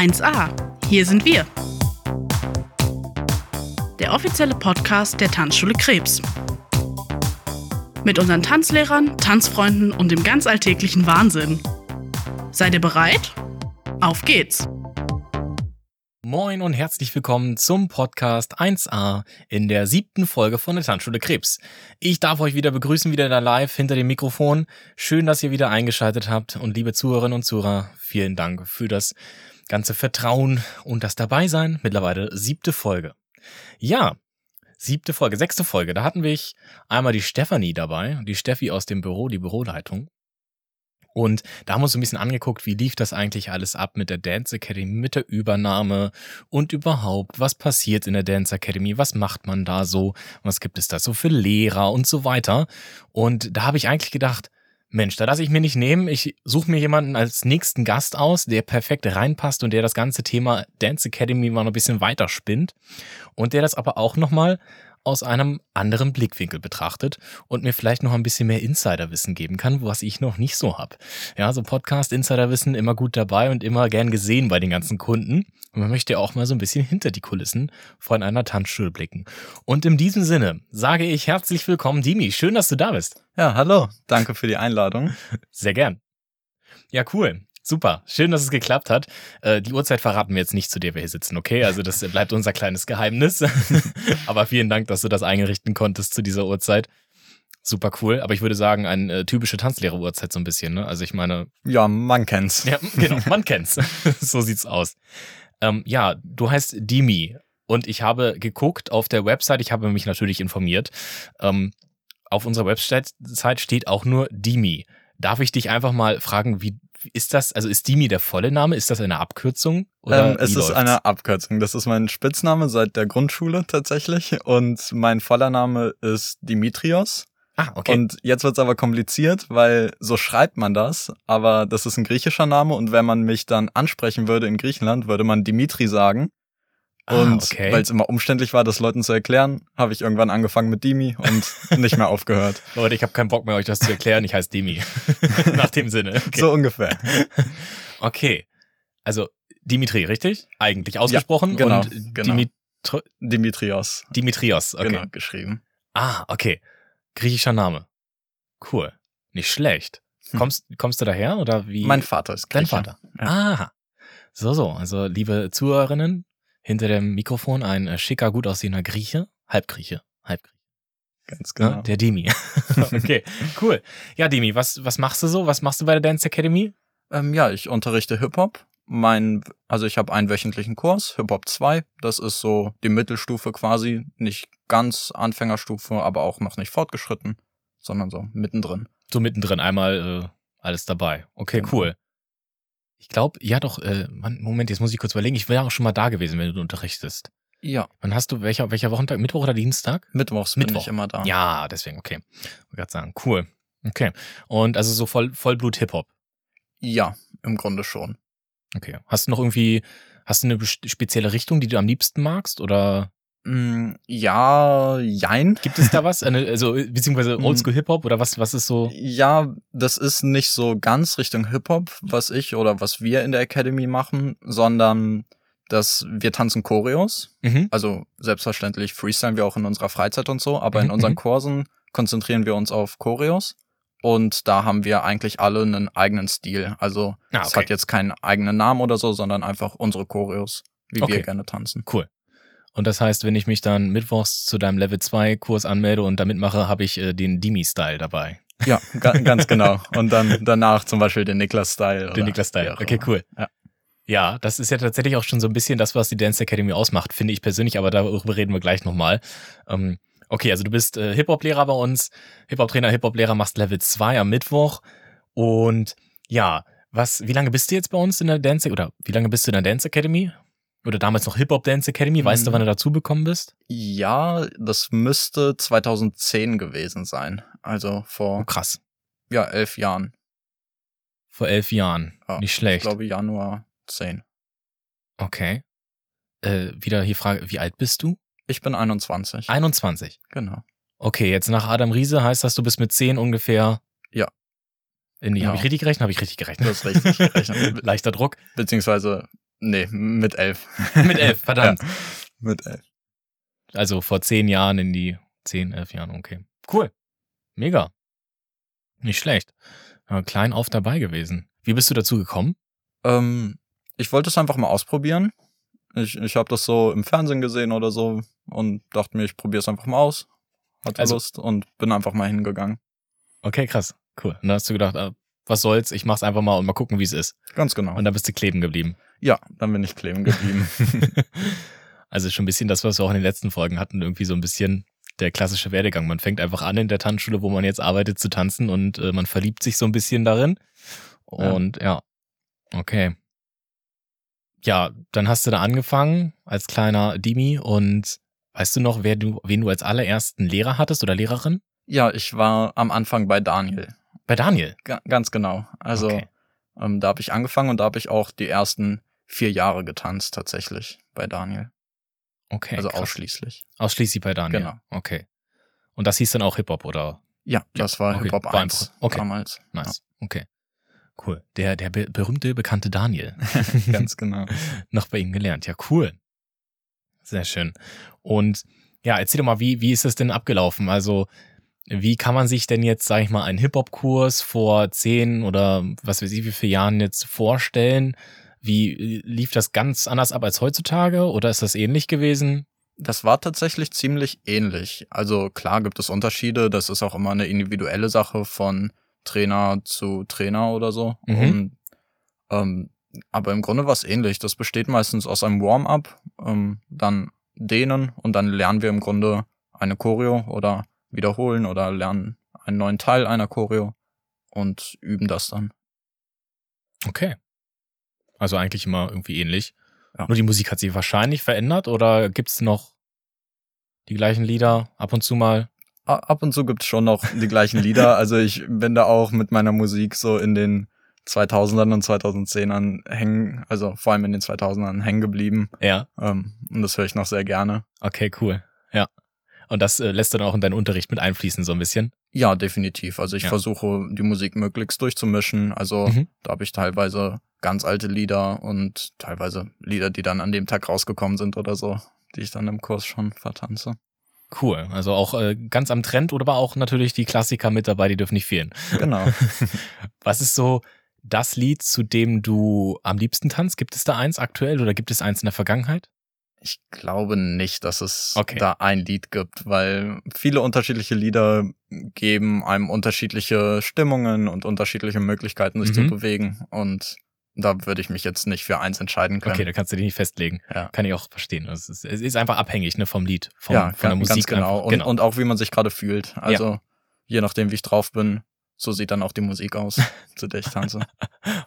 1a. Hier sind wir. Der offizielle Podcast der Tanzschule Krebs. Mit unseren Tanzlehrern, Tanzfreunden und dem ganz alltäglichen Wahnsinn. Seid ihr bereit? Auf geht's! Moin und herzlich willkommen zum Podcast 1a in der siebten Folge von der Tanzschule Krebs. Ich darf euch wieder begrüßen, wieder da live hinter dem Mikrofon. Schön, dass ihr wieder eingeschaltet habt und liebe Zuhörerinnen und Zuhörer, vielen Dank für das ganze Vertrauen und das Dabeisein. Mittlerweile siebte Folge. Ja, siebte Folge, sechste Folge. Da hatten wir einmal die Stefanie dabei, die Steffi aus dem Büro, die Büroleitung. Und da haben wir uns ein bisschen angeguckt, wie lief das eigentlich alles ab mit der Dance Academy, mit der Übernahme und überhaupt, was passiert in der Dance Academy, was macht man da so, was gibt es da so für Lehrer und so weiter. Und da habe ich eigentlich gedacht, Mensch, da lasse ich mir nicht nehmen. Ich suche mir jemanden als nächsten Gast aus, der perfekt reinpasst und der das ganze Thema Dance Academy mal noch ein bisschen weiterspinnt und der das aber auch nochmal aus einem anderen Blickwinkel betrachtet und mir vielleicht noch ein bisschen mehr Insiderwissen geben kann, was ich noch nicht so habe. Ja, so Podcast Insiderwissen immer gut dabei und immer gern gesehen bei den ganzen Kunden. Und man möchte ja auch mal so ein bisschen hinter die Kulissen von einer Tanzschule blicken. Und in diesem Sinne sage ich herzlich willkommen, Dimi. Schön, dass du da bist. Ja, hallo. Danke für die Einladung. Sehr gern. Ja, cool. Super, schön, dass es geklappt hat. Äh, die Uhrzeit verraten wir jetzt nicht, zu der wir hier sitzen, okay? Also das bleibt unser kleines Geheimnis. Aber vielen Dank, dass du das eingerichten konntest zu dieser Uhrzeit. Super cool. Aber ich würde sagen, eine äh, typische Tanzlehrer-Uhrzeit so ein bisschen, ne? Also ich meine. Ja, man kennt's. Ja, genau, man kennt's. so sieht's aus. Ähm, ja, du heißt Dimi. Und ich habe geguckt auf der Website, ich habe mich natürlich informiert. Ähm, auf unserer Website steht auch nur Dimi. Darf ich dich einfach mal fragen, wie ist das, also ist Dimi der volle Name? Ist das eine Abkürzung? Oder ähm, es ist läuft's? eine Abkürzung. Das ist mein Spitzname seit der Grundschule tatsächlich. Und mein voller Name ist Dimitrios. Ah, okay. Und jetzt wird's aber kompliziert, weil so schreibt man das, aber das ist ein griechischer Name und wenn man mich dann ansprechen würde in Griechenland, würde man Dimitri sagen. Ah, und okay. weil es immer umständlich war, das Leuten zu erklären, habe ich irgendwann angefangen mit Dimi und nicht mehr aufgehört. Leute, ich habe keinen Bock mehr, euch das zu erklären. Ich heiße Dimi. Nach dem Sinne. Okay. So ungefähr. Okay. Also Dimitri, richtig? Eigentlich ausgesprochen. Ja, genau. Und genau. Dimitri Dimitrios. Dimitrios, okay. Genau, geschrieben. Ah, okay. Griechischer Name. Cool. Nicht schlecht. Hm. Kommst, kommst du daher oder wie? Mein Vater ist Grieche. Dein Vater. Ja. Aha. So, so. Also, liebe Zuhörerinnen, hinter dem Mikrofon ein äh, schicker, gut aussehender Grieche, Halbgrieche, Halbgrieche. Ganz genau. Ja, der Demi. okay, cool. Ja, Demi, was, was machst du so? Was machst du bei der Dance Academy? Ähm, ja, ich unterrichte Hip-Hop. Mein, also ich habe einen wöchentlichen Kurs, Hip-Hop 2. Das ist so die Mittelstufe quasi. Nicht ganz Anfängerstufe, aber auch noch nicht fortgeschritten, sondern so mittendrin. So mittendrin, einmal äh, alles dabei. Okay, genau. cool. Ich glaube, ja doch, äh, Moment, jetzt muss ich kurz überlegen. Ich wäre auch schon mal da gewesen, wenn du unterrichtest. Ja. Wann hast du, welcher, welcher Wochentag? Mittwoch oder Dienstag? Mittwochs Mittwoch. bin ich immer da. Ja, deswegen, okay. Ich gerade sagen, cool. Okay. Und also so voll, Vollblut Hip-Hop? Ja, im Grunde schon. Okay. Hast du noch irgendwie, hast du eine spezielle Richtung, die du am liebsten magst? Oder? Mm, ja, jein. Gibt es da was? Also, beziehungsweise mm. Oldschool Hip-Hop oder was, was ist so? Ja, das ist nicht so ganz Richtung Hip-Hop, was ich oder was wir in der Academy machen, sondern dass wir tanzen Choreos. Mhm. Also selbstverständlich freestylen wir auch in unserer Freizeit und so, aber mhm. in unseren mhm. Kursen konzentrieren wir uns auf Choreos. Und da haben wir eigentlich alle einen eigenen Stil. Also ah, okay. es hat jetzt keinen eigenen Namen oder so, sondern einfach unsere Choreos, wie okay. wir gerne tanzen. Cool. Und das heißt, wenn ich mich dann mittwochs zu deinem Level 2 Kurs anmelde und da mitmache, habe ich äh, den Dimi-Style dabei. Ja, ganz genau. Und dann danach zum Beispiel den Niklas-Style. Den Niklas-Style. Okay, cool. Ja. ja, das ist ja tatsächlich auch schon so ein bisschen das, was die Dance Academy ausmacht, finde ich persönlich, aber darüber reden wir gleich nochmal. Ähm, okay, also du bist äh, Hip-Hop-Lehrer bei uns, Hip-Hop-Trainer, Hip-Hop-Lehrer, machst Level 2 am Mittwoch. Und ja, was, wie lange bist du jetzt bei uns in der Dance, oder wie lange bist du in der Dance Academy? Oder damals noch Hip Hop Dance Academy. Weißt mhm. du, wann du dazu bekommen bist? Ja, das müsste 2010 gewesen sein. Also vor. Oh, krass. Ja, elf Jahren. Vor elf Jahren. Ja, Nicht schlecht. Ich glaube Januar 10. Okay. Äh, wieder hier Frage, wie alt bist du? Ich bin 21. 21. Genau. Okay, jetzt nach Adam Riese heißt das, du bist mit 10 ungefähr. Ja. In die, ja. Habe ich richtig gerechnet? Habe ich richtig gerechnet? Du hast richtig gerechnet. Leichter Druck. Beziehungsweise Nee, mit elf. mit elf, verdammt. Ja, mit elf. Also vor zehn Jahren in die zehn, elf Jahren, okay. Cool. Mega. Nicht schlecht. klein auf dabei gewesen. Wie bist du dazu gekommen? Ähm, ich wollte es einfach mal ausprobieren. Ich, ich habe das so im Fernsehen gesehen oder so und dachte mir, ich probiere es einfach mal aus. Hatte also, Lust und bin einfach mal hingegangen. Okay, krass. Cool. Und dann hast du gedacht, ah, was soll's, ich mach's einfach mal und mal gucken, wie es ist. Ganz genau. Und dann bist du kleben geblieben. Ja, dann bin ich kleben geblieben. also schon ein bisschen das, was wir auch in den letzten Folgen hatten, irgendwie so ein bisschen der klassische Werdegang. Man fängt einfach an in der Tanzschule, wo man jetzt arbeitet, zu tanzen und äh, man verliebt sich so ein bisschen darin. Und ja. ja, okay. Ja, dann hast du da angefangen als kleiner Dimi und weißt du noch, wer du, wen du als allerersten Lehrer hattest oder Lehrerin? Ja, ich war am Anfang bei Daniel. Bei Daniel? G ganz genau. Also okay. ähm, da habe ich angefangen und da habe ich auch die ersten vier Jahre getanzt tatsächlich bei Daniel. Okay. Also krass. ausschließlich. Ausschließlich bei Daniel. Genau. Okay. Und das hieß dann auch Hip-Hop, oder? Ja, das war okay. Hip-Hop 1 okay. damals. Nice. Ja. Okay. Cool. Der, der be berühmte, bekannte Daniel. Ganz genau. Noch bei ihm gelernt. Ja, cool. Sehr schön. Und ja, erzähl doch mal, wie, wie ist das denn abgelaufen? Also, wie kann man sich denn jetzt, sag ich mal, einen Hip-Hop-Kurs vor zehn oder was weiß ich wie viele Jahren jetzt vorstellen? Wie lief das ganz anders ab als heutzutage oder ist das ähnlich gewesen? Das war tatsächlich ziemlich ähnlich. Also klar gibt es Unterschiede, das ist auch immer eine individuelle Sache von Trainer zu Trainer oder so. Mhm. Und, ähm, aber im Grunde war es ähnlich. Das besteht meistens aus einem Warm-up, ähm, dann dehnen und dann lernen wir im Grunde eine Choreo oder wiederholen oder lernen einen neuen Teil einer Choreo und üben das dann. Okay. Also eigentlich immer irgendwie ähnlich. Ja. Nur die Musik hat sich wahrscheinlich verändert oder gibt's noch die gleichen Lieder ab und zu mal? Ab und zu gibt's schon noch die gleichen Lieder. Also ich bin da auch mit meiner Musik so in den 2000ern und 2010ern hängen, also vor allem in den 2000ern hängen geblieben. Ja. Ähm, und das höre ich noch sehr gerne. Okay, cool. Ja. Und das äh, lässt dann auch in deinen Unterricht mit einfließen, so ein bisschen? Ja, definitiv. Also ich ja. versuche, die Musik möglichst durchzumischen. Also mhm. da habe ich teilweise ganz alte Lieder und teilweise Lieder, die dann an dem Tag rausgekommen sind oder so, die ich dann im Kurs schon vertanze. Cool. Also auch äh, ganz am Trend oder aber auch natürlich die Klassiker mit dabei, die dürfen nicht fehlen. Genau. Was ist so das Lied, zu dem du am liebsten tanzt? Gibt es da eins aktuell oder gibt es eins in der Vergangenheit? Ich glaube nicht, dass es okay. da ein Lied gibt, weil viele unterschiedliche Lieder geben einem unterschiedliche Stimmungen und unterschiedliche Möglichkeiten, sich mhm. zu bewegen. Und da würde ich mich jetzt nicht für eins entscheiden können. Okay, da kannst du dich nicht festlegen. Ja. Kann ich auch verstehen. Es ist, es ist einfach abhängig ne, vom Lied, vom, ja, von der Musik. Ganz genau. Und, genau. und auch wie man sich gerade fühlt. Also ja. je nachdem, wie ich drauf bin, so sieht dann auch die Musik aus, zu der ich tanze.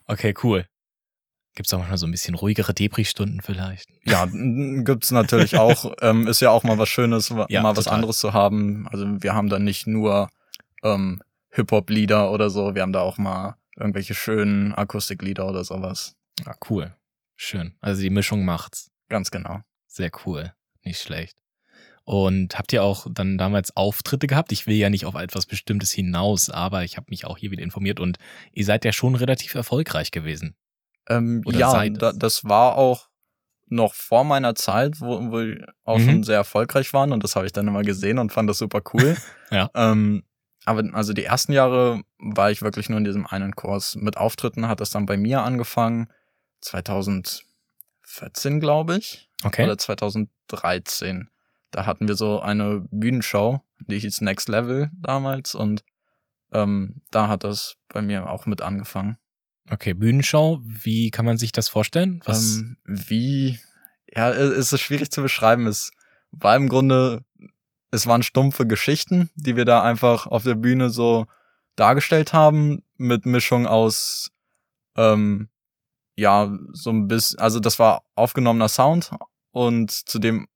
Okay, cool. Gibt's auch manchmal so ein bisschen ruhigere Depri-Stunden vielleicht? Ja, gibt's natürlich auch. ähm, ist ja auch mal was Schönes, ja, mal was anderes zu haben. Also wir haben da nicht nur ähm, Hip-Hop-Lieder oder so, wir haben da auch mal irgendwelche schönen Akustiklieder oder sowas. Ah, cool. Schön. Also die Mischung macht's. Ganz genau. Sehr cool. Nicht schlecht. Und habt ihr auch dann damals Auftritte gehabt? Ich will ja nicht auf etwas Bestimmtes hinaus, aber ich habe mich auch hier wieder informiert und ihr seid ja schon relativ erfolgreich gewesen. Ähm, ja, da, das war auch noch vor meiner Zeit, wo, wo wir auch mhm. schon sehr erfolgreich waren und das habe ich dann immer gesehen und fand das super cool. ja. Ähm, aber also die ersten Jahre war ich wirklich nur in diesem einen Kurs. Mit Auftritten hat das dann bei mir angefangen. 2014, glaube ich. Okay. Oder 2013. Da hatten wir so eine Bühnenshow, die hieß Next Level damals und ähm, da hat das bei mir auch mit angefangen. Okay, Bühnenshow, wie kann man sich das vorstellen? Was? Ähm, wie, ja, es ist schwierig zu beschreiben. Es war im Grunde es waren stumpfe Geschichten, die wir da einfach auf der Bühne so dargestellt haben, mit Mischung aus, ähm, ja, so ein bisschen, also das war aufgenommener Sound und zudem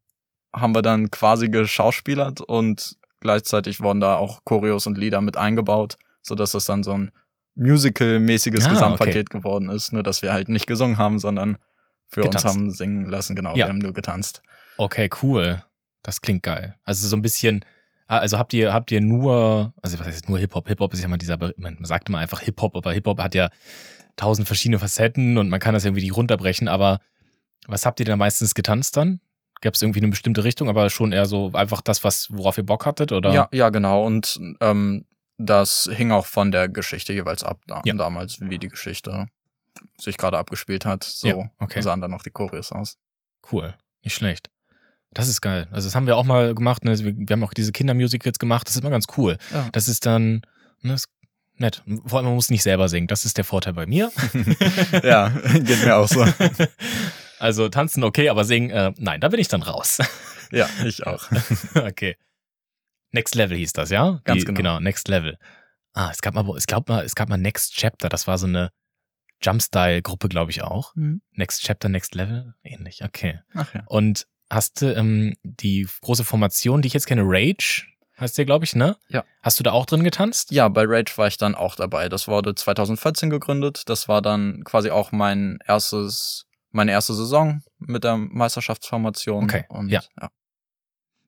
haben wir dann quasi geschauspielert und gleichzeitig wurden da auch Choreos und Lieder mit eingebaut, so dass das dann so ein Musical-mäßiges ah, Gesamtpaket okay. geworden ist, nur dass wir halt nicht gesungen haben, sondern für getanzt. uns haben singen lassen, genau, ja. wir haben nur getanzt. Okay, cool. Das klingt geil. Also so ein bisschen, ah, also habt ihr, habt ihr nur, also was heißt nur Hip-Hop? Hip-Hop ist ja mal dieser, man sagt immer einfach Hip-Hop, aber Hip-Hop hat ja tausend verschiedene Facetten und man kann das irgendwie nicht runterbrechen, aber Was habt ihr denn meistens getanzt dann? Gab es irgendwie eine bestimmte Richtung, aber schon eher so einfach das, was, worauf ihr Bock hattet, oder? Ja, ja, genau. Und ähm, das hing auch von der Geschichte jeweils ab, da, Ja. damals, wie die Geschichte sich gerade abgespielt hat. So Ja, okay. sahen dann noch die Choreos aus. Cool. Nicht schlecht. Das ist geil. Also das haben wir auch mal gemacht. Ne? Wir, wir haben auch diese Kindermusicals gemacht. Das ist immer ganz cool. Ja. Das ist dann, ne, ist nett. Vor allem, man muss nicht selber singen. Das ist der Vorteil bei mir. ja, geht mir auch so. Also tanzen okay, aber singen, äh, nein, da bin ich dann raus. Ja, ich auch. okay. Next Level hieß das, ja? Ganz Die, genau. Genau, Next Level. Ah, es gab mal, es gab mal, es gab mal Next Chapter. Das war so eine Jumpstyle-Gruppe, glaube ich auch. Mhm. Next Chapter, Next Level, ähnlich. Okay. Ach ja. Und hast du ähm, die große Formation, die ich jetzt kenne, Rage, heißt der, glaube ich, ne? Ja. Hast du da auch drin getanzt? Ja, bei Rage war ich dann auch dabei. Das wurde 2014 gegründet. Das war dann quasi auch mein erstes, meine erste Saison mit der Meisterschaftsformation. Okay, Und ja.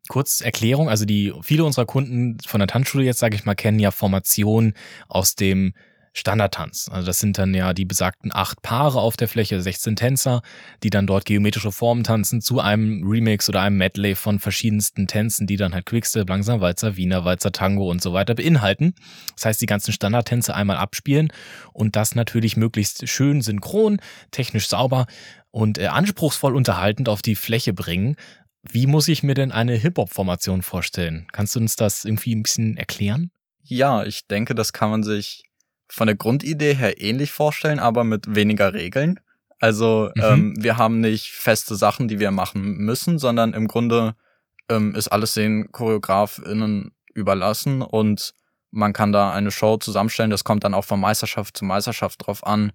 Kurz Erklärung, also die viele unserer Kunden von der Tanzschule jetzt, sage ich mal, kennen ja Formationen aus dem Standardtanz. Also das sind dann ja die besagten acht Paare auf der Fläche, 16 Tänzer, die dann dort geometrische Formen tanzen zu einem Remix oder einem Medley von verschiedensten Tänzen, die dann halt Quickstep, Langsam Walzer, Wiener Walzer, Tango und so weiter beinhalten. Das heißt, die ganzen Standardtänze einmal abspielen und das natürlich möglichst schön synchron, technisch sauber und äh, anspruchsvoll unterhaltend auf die Fläche bringen. Wie muss ich mir denn eine Hip-Hop-Formation vorstellen? Kannst du uns das irgendwie ein bisschen erklären? Ja, ich denke, das kann man sich von der Grundidee her ähnlich vorstellen, aber mit weniger Regeln. Also Mhm. ähm, wir haben nicht feste Sachen, die wir machen müssen, sondern im Grunde ähm, ist alles den ChoreografInnen überlassen und man kann da eine Show zusammenstellen. Das kommt dann auch von Meisterschaft zu Meisterschaft drauf an,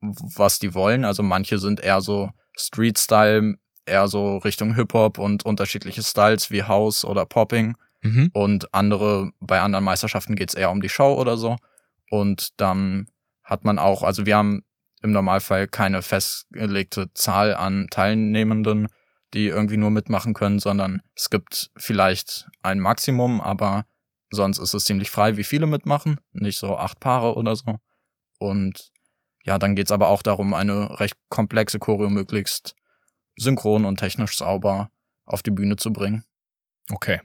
was die wollen. Also manche sind eher so Street-Style, eher so Richtung Hip-Hop und unterschiedliche Styles wie House oder Popping. Mhm. Und andere, bei anderen Meisterschaften geht's eher um die Show oder so. Und dann hat man auch, also wir haben im Normalfall keine festgelegte Zahl an Teilnehmenden, die irgendwie nur mitmachen können, sondern es gibt vielleicht ein Maximum, aber sonst ist es ziemlich frei, wie viele mitmachen. Nicht so acht Paare oder so. Und ja, dann geht's aber auch darum, eine recht komplexe Choreo möglichst synchron und technisch sauber auf die Bühne zu bringen. Okay.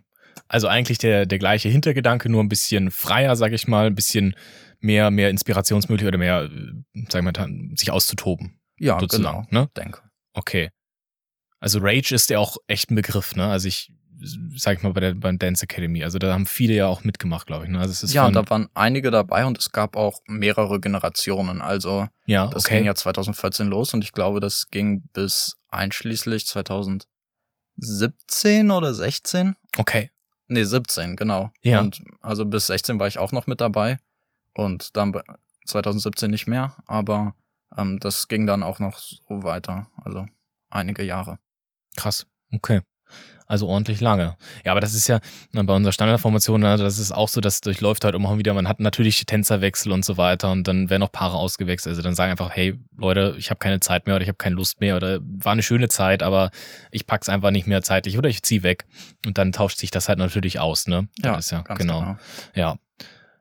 Also eigentlich der, der gleiche Hintergedanke, nur ein bisschen freier, sag ich mal, ein bisschen mehr, mehr Inspirationsmöglichkeit oder mehr, äh, sagen wir mal, sich auszutoben. Ja, sozusagen, genau, ne? denke. Okay. Also Rage ist ja auch echt ein Begriff, ne? Also ich, sag ich mal, bei der beim Dance Academy. Also da haben viele ja auch mitgemacht, glaube ich. Ne? Also es ist Ja, da waren einige dabei und es gab auch mehrere Generationen. Also ja, das okay. ging ja 2014 los und ich glaube, das ging bis einschließlich 2017 oder 16. okay. Nee, 17, genau. Ja. Und also bis 16 war ich auch noch mit dabei und dann bei 2017 nicht mehr, aber ähm, das ging dann auch noch so weiter. Also einige Jahre. Krass. Okay. Also ordentlich lange. Ja, aber das ist ja bei unserer Standardformation, also das ist auch so, das durchläuft halt immer wieder. Man hat natürlich Tänzerwechsel und so weiter und dann werden auch Paare ausgewechselt. Also dann sagen einfach, hey Leute, ich habe keine Zeit mehr oder ich habe keine Lust mehr oder war eine schöne Zeit, aber ich pack's einfach nicht mehr zeitlich oder ich zieh weg. Und dann tauscht sich das halt natürlich aus, ne? Ja, das ist ja ganz genau. Ja.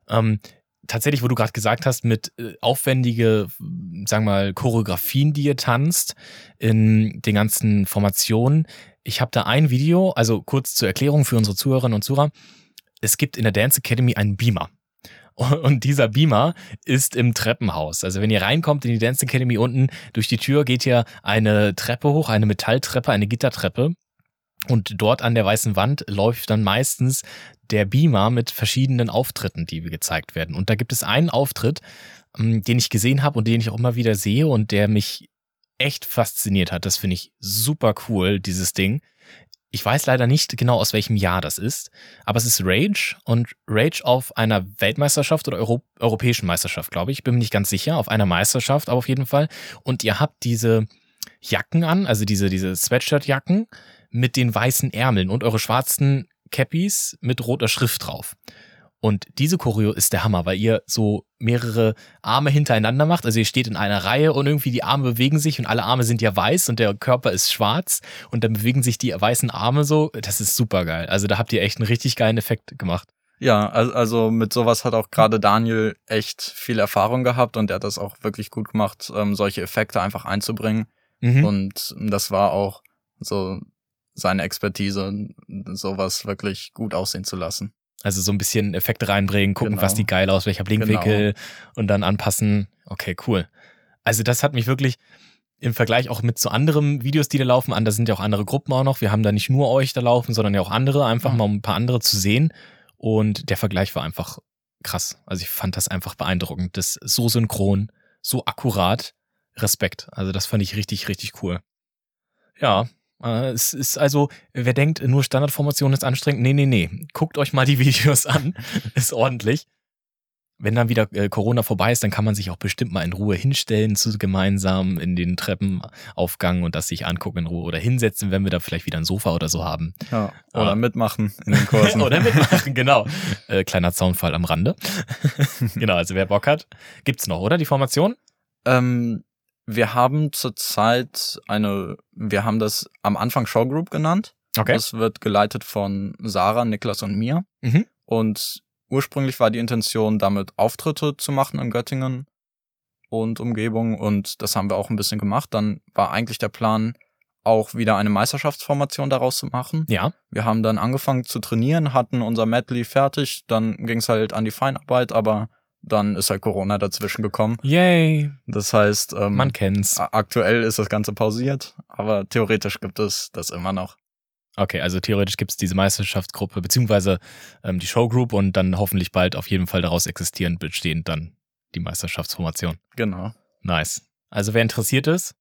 Ähm, tatsächlich, wo du gerade gesagt hast, mit äh, aufwendige, sagen wir mal, Choreografien, die ihr tanzt, in den ganzen Formationen. Ich habe da ein Video, also kurz zur Erklärung für unsere Zuhörerinnen und Zuhörer. Es gibt in der Dance Academy einen Beamer. Und dieser Beamer ist im Treppenhaus. Also wenn ihr reinkommt in die Dance Academy unten, durch die Tür geht ja eine Treppe hoch, eine Metalltreppe, eine Gittertreppe. Und dort an der weißen Wand läuft dann meistens der Beamer mit verschiedenen Auftritten, die gezeigt werden. Und da gibt es einen Auftritt, ähm, den ich gesehen habe und den ich auch immer wieder sehe und der mich echt fasziniert hat. Das finde ich super cool, dieses Ding. Ich weiß leider nicht genau, aus welchem Jahr das ist, aber es ist Rage und Rage auf einer Weltmeisterschaft oder Euro europäischen Meisterschaft, glaube ich. Bin mir nicht ganz sicher, auf einer Meisterschaft, aber auf jeden Fall. Und ihr habt diese Jacken an, also diese, diese Sweatshirt-Jacken mit den weißen Ärmeln und eure schwarzen Cappies mit roter Schrift drauf. Und diese Choreo ist der Hammer, weil ihr so mehrere Arme hintereinander macht. Also ihr steht in einer Reihe und irgendwie die Arme bewegen sich und alle Arme sind ja weiß und der Körper ist schwarz und dann bewegen sich die weißen Arme so. Das ist super geil. Also da habt ihr echt einen richtig geilen Effekt gemacht. Ja, also, mit sowas hat auch gerade Daniel echt viel Erfahrung gehabt und er hat das auch wirklich gut gemacht, ähm, solche Effekte einfach einzubringen. Mhm. Und das war auch so seine Expertise, sowas wirklich gut aussehen zu lassen. Also so ein bisschen Effekte reinbringen, gucken, genau. was die geil aus, welcher Blinkwinkel genau. und dann anpassen. Okay, cool. Also das hat mich wirklich im Vergleich auch mit zu so anderen Videos, die da laufen, an, da sind ja auch andere Gruppen auch noch. Wir haben da nicht nur euch da laufen, sondern ja auch andere, einfach mhm. mal um ein paar andere zu sehen. Und der Vergleich war einfach krass. Also ich fand das einfach beeindruckend. Das so synchron, so akkurat. Respekt. Also das fand ich richtig, richtig cool. Ja, es ist also, wer denkt, nur Standardformation ist anstrengend, nee, nee, nee. Guckt euch mal die Videos an. ist ordentlich. Wenn dann wieder äh, Corona vorbei ist, dann kann man sich auch bestimmt mal in Ruhe hinstellen, zu gemeinsam in den Treppenaufgang und das sich angucken in Ruhe oder hinsetzen, wenn wir da vielleicht wieder ein Sofa oder so haben. Ja, oder äh, mitmachen in den Kursen. oder mitmachen, genau. Äh, kleiner Zaunfall am Rande. genau, also wer Bock hat, gibt's noch, oder die Formation? Ähm, wir haben zurzeit eine, wir haben das am Anfang Showgroup genannt. Okay. Das wird geleitet von Sarah, Niklas und mir. Mhm. Und ursprünglich war die Intention, damit Auftritte zu machen in Göttingen und Umgebung. Und das haben wir auch ein bisschen gemacht. Dann war eigentlich der Plan, auch wieder eine Meisterschaftsformation daraus zu machen. Ja. Wir haben dann angefangen zu trainieren, hatten unser Medley fertig, dann ging es halt an die Feinarbeit, aber dann ist halt Corona dazwischen gekommen. Yay. Das heißt, ähm, man kennt's. Aktuell ist das Ganze pausiert, aber theoretisch gibt es das immer noch. Okay, also theoretisch gibt es diese Meisterschaftsgruppe beziehungsweise ähm, die Showgroup und dann hoffentlich bald auf jeden Fall daraus existierend bestehend dann die Meisterschaftsformation. Genau. Nice. Also wer interessiert ist,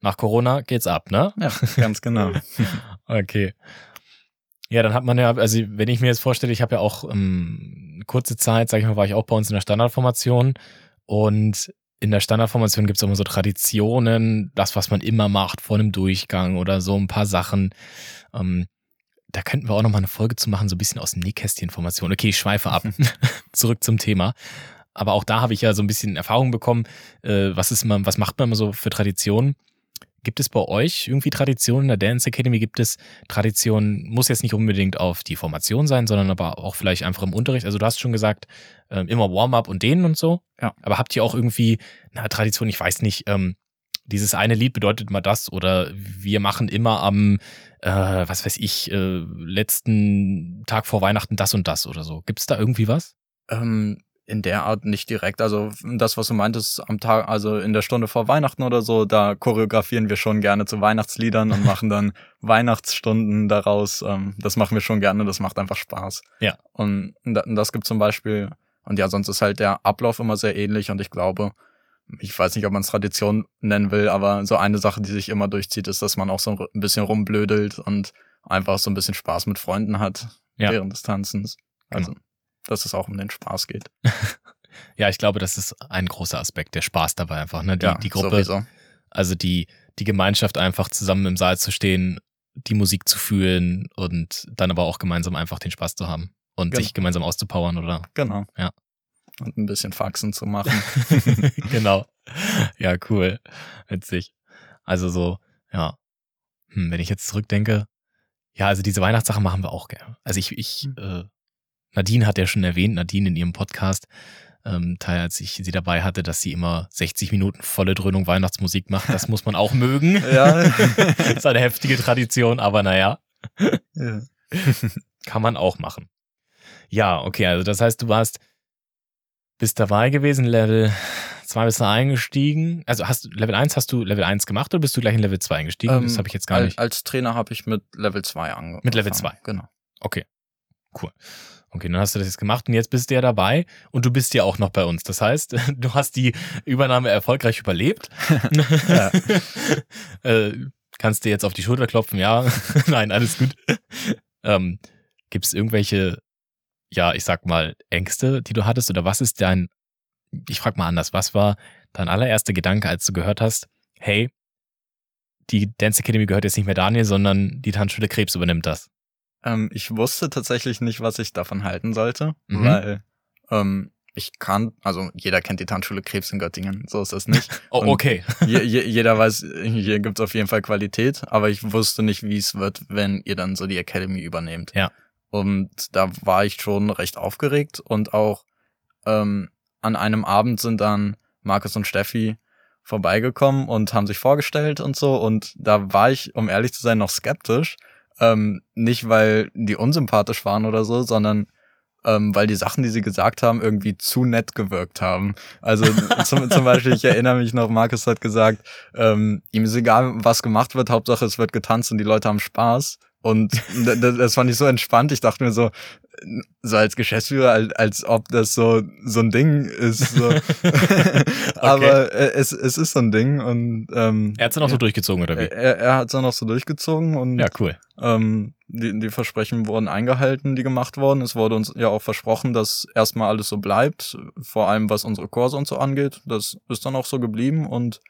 nach Corona geht's ab, ne? Ja, ganz genau. okay. Ja, dann hat man ja, also wenn ich mir jetzt vorstelle, ich habe ja auch ähm, kurze Zeit, sag ich mal, war ich auch bei uns in der Standardformation und in der Standardformation gibt es immer so Traditionen, das, was man immer macht vor einem Durchgang oder so ein paar Sachen. Ähm, da könnten wir auch noch mal eine Folge zu machen, so ein bisschen aus dem Nähkästchen-Information. Okay, ich schweife ab. Zurück zum Thema. Aber auch da habe ich ja so ein bisschen Erfahrung bekommen, äh, was ist man, was macht man immer so für Traditionen? Gibt es bei euch irgendwie Traditionen in der Dance Academy? Gibt es Traditionen, muss jetzt nicht unbedingt auf die Formation sein, sondern aber auch vielleicht einfach im Unterricht? Also du hast schon gesagt, äh, immer Warm-up und denen und so. Ja. Aber habt ihr auch irgendwie eine Tradition, ich weiß nicht, ähm, dieses eine Lied bedeutet mal das oder wir machen immer am, äh, was weiß ich, äh, letzten Tag vor Weihnachten das und das oder so. Gibt es da irgendwie was? Ähm, in der Art nicht direkt. Also das, was du meintest, am Tag, also in der Stunde vor Weihnachten oder so, da choreografieren wir schon gerne zu Weihnachtsliedern und machen dann Weihnachtsstunden daraus. Ähm, das machen wir schon gerne, das macht einfach Spaß. Ja. Und das gibt zum Beispiel, und ja, sonst ist halt der Ablauf immer sehr ähnlich und ich glaube, ich weiß nicht, ob man es Tradition nennen will, aber so eine Sache, die sich immer durchzieht, ist, dass man auch so ein bisschen rumblödelt und einfach so ein bisschen Spaß mit Freunden hat ja. während des Tanzens. Also. Genau dass es auch um den Spaß geht. ja, ich glaube, das ist ein großer Aspekt, der Spaß dabei einfach. Ne? Die, ja, die Gruppe, sowieso. also die, die Gemeinschaft einfach zusammen im Saal zu stehen, die Musik zu fühlen und dann aber auch gemeinsam einfach den Spaß zu haben und genau. sich gemeinsam auszupowern, oder? Genau. Ja. Und ein bisschen Faxen zu machen. genau. Ja, cool. Witzig. Also so, ja. Hm, wenn ich jetzt zurückdenke, ja, also diese Weihnachtssache machen wir auch gerne. Also ich, ich, hm. äh, Nadine hat ja schon erwähnt, Nadine in ihrem Podcast, ähm, Teil, als ich sie dabei hatte, dass sie immer 60 Minuten volle Dröhnung Weihnachtsmusik macht. Das muss man auch mögen. Ja. das ist eine heftige Tradition, aber naja. Ja. Kann man auch machen. Ja, okay, also das heißt, du warst, bist dabei gewesen, Level 2 bist du eingestiegen. Also hast Level 1 hast du Level 1 gemacht oder bist du gleich in Level 2 eingestiegen? Ähm, das habe ich jetzt gar nicht. Als Trainer habe ich mit Level 2 angefangen. Mit Level 2. Genau. Okay. Cool. Okay, dann hast du das jetzt gemacht und jetzt bist du ja dabei und du bist ja auch noch bei uns. Das heißt, du hast die Übernahme erfolgreich überlebt. äh, kannst dir jetzt auf die Schulter klopfen, ja. Nein, alles gut. Ähm, Gibt es irgendwelche, ja, ich sag mal, Ängste, die du hattest? Oder was ist dein, ich frag mal anders, was war dein allererster Gedanke, als du gehört hast, hey, die Dance Academy gehört jetzt nicht mehr Daniel, sondern die Tanzschule Krebs übernimmt das? Ähm, ich wusste tatsächlich nicht, was ich davon halten sollte, mhm. weil ähm, ich kann, also jeder kennt die Tanzschule Krebs in Göttingen, so ist es nicht. oh, okay. je, je, jeder weiß, hier gibt's auf jeden Fall Qualität, aber ich wusste nicht, wie es wird, wenn ihr dann so die Academy übernehmt. Ja. Und da war ich schon recht aufgeregt und auch ähm, an einem Abend sind dann Markus und Steffi vorbeigekommen und haben sich vorgestellt und so. Und da war ich, um ehrlich zu sein, noch skeptisch. Ähm, nicht, weil die unsympathisch waren oder so, sondern ähm, weil die Sachen, die sie gesagt haben, irgendwie zu nett gewirkt haben. Also zum, zum Beispiel, ich erinnere mich noch, Markus hat gesagt, ähm, ihm ist egal, was gemacht wird, Hauptsache es wird getanzt und die Leute haben Spaß. Und das, fand ich so entspannt. Ich dachte mir so, so als Geschäftsführer, als, als ob das so so ein Ding ist. So. Aber äh, es, es ist so ein Ding und ähm, er hat es dann auch so durchgezogen oder wie? Er, er hat es dann auch so durchgezogen und ja cool. Ähm, die, die Versprechen wurden eingehalten, die gemacht wurden. Es wurde uns ja auch versprochen, dass erstmal alles so bleibt, vor allem was unsere Kurse und so angeht. Das ist dann auch so geblieben und